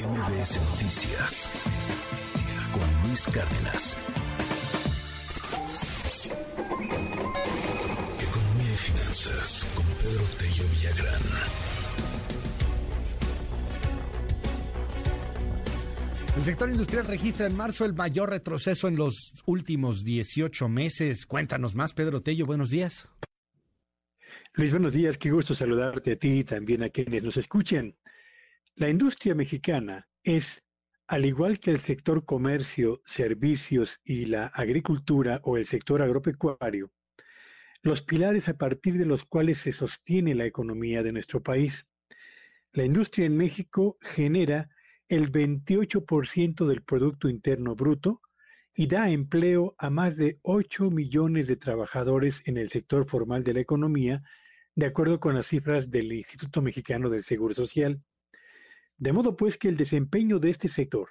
MBS Noticias con Luis Cárdenas. Economía y finanzas con Pedro Tello Villagrán. El sector industrial registra en marzo el mayor retroceso en los últimos 18 meses. Cuéntanos más, Pedro Tello. Buenos días. Luis, buenos días. Qué gusto saludarte a ti y también a quienes nos escuchen. La industria mexicana es, al igual que el sector comercio, servicios y la agricultura o el sector agropecuario, los pilares a partir de los cuales se sostiene la economía de nuestro país. La industria en México genera el 28% del Producto Interno Bruto y da empleo a más de 8 millones de trabajadores en el sector formal de la economía, de acuerdo con las cifras del Instituto Mexicano del Seguro Social. De modo pues que el desempeño de este sector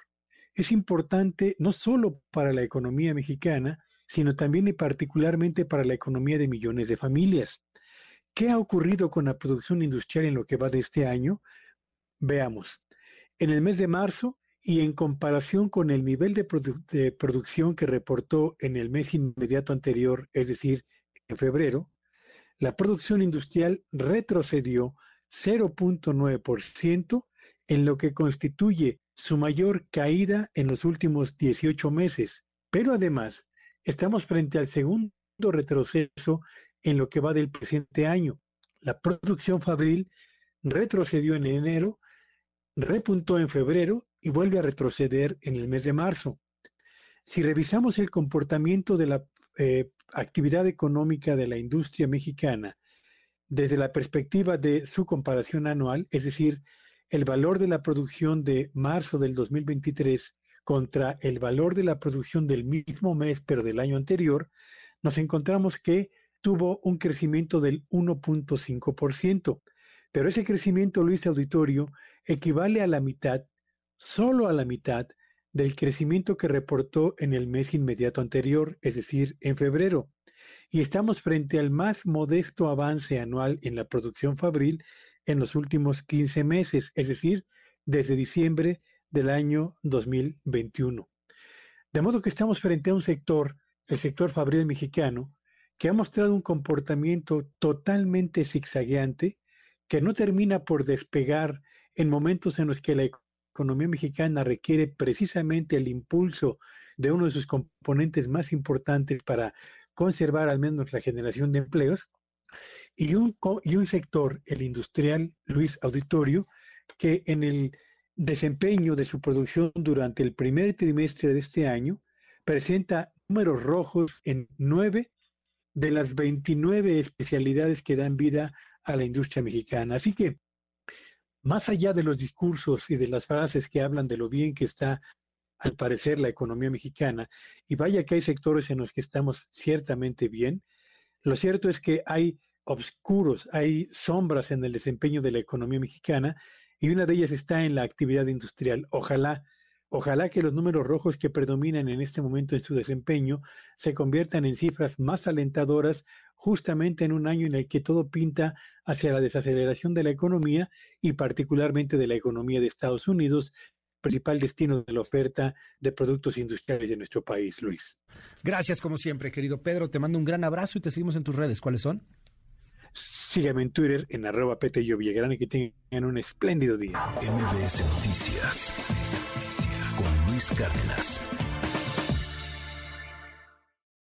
es importante no solo para la economía mexicana, sino también y particularmente para la economía de millones de familias. ¿Qué ha ocurrido con la producción industrial en lo que va de este año? Veamos. En el mes de marzo y en comparación con el nivel de, de producción que reportó en el mes inmediato anterior, es decir, en febrero, la producción industrial retrocedió 0.9% en lo que constituye su mayor caída en los últimos 18 meses. Pero además, estamos frente al segundo retroceso en lo que va del presente año. La producción fabril retrocedió en enero, repuntó en febrero y vuelve a retroceder en el mes de marzo. Si revisamos el comportamiento de la eh, actividad económica de la industria mexicana desde la perspectiva de su comparación anual, es decir, el valor de la producción de marzo del 2023 contra el valor de la producción del mismo mes, pero del año anterior, nos encontramos que tuvo un crecimiento del 1.5%. Pero ese crecimiento, Luis Auditorio, equivale a la mitad, solo a la mitad, del crecimiento que reportó en el mes inmediato anterior, es decir, en febrero. Y estamos frente al más modesto avance anual en la producción fabril en los últimos 15 meses, es decir, desde diciembre del año 2021. De modo que estamos frente a un sector, el sector fabril mexicano, que ha mostrado un comportamiento totalmente zigzagueante, que no termina por despegar en momentos en los que la economía mexicana requiere precisamente el impulso de uno de sus componentes más importantes para conservar al menos la generación de empleos, y un, y un sector, el industrial, Luis Auditorio, que en el desempeño de su producción durante el primer trimestre de este año presenta números rojos en nueve de las 29 especialidades que dan vida a la industria mexicana. Así que, más allá de los discursos y de las frases que hablan de lo bien que está, al parecer, la economía mexicana, y vaya que hay sectores en los que estamos ciertamente bien, lo cierto es que hay obscuros, hay sombras en el desempeño de la economía mexicana y una de ellas está en la actividad industrial. Ojalá, ojalá que los números rojos que predominan en este momento en su desempeño se conviertan en cifras más alentadoras justamente en un año en el que todo pinta hacia la desaceleración de la economía y particularmente de la economía de Estados Unidos, principal destino de la oferta de productos industriales de nuestro país, Luis. Gracias como siempre, querido Pedro. Te mando un gran abrazo y te seguimos en tus redes. ¿Cuáles son? Sígueme en Twitter en arroba Petello Villagrán y que tengan un espléndido día. MBS Noticias con Luis Cárdenas.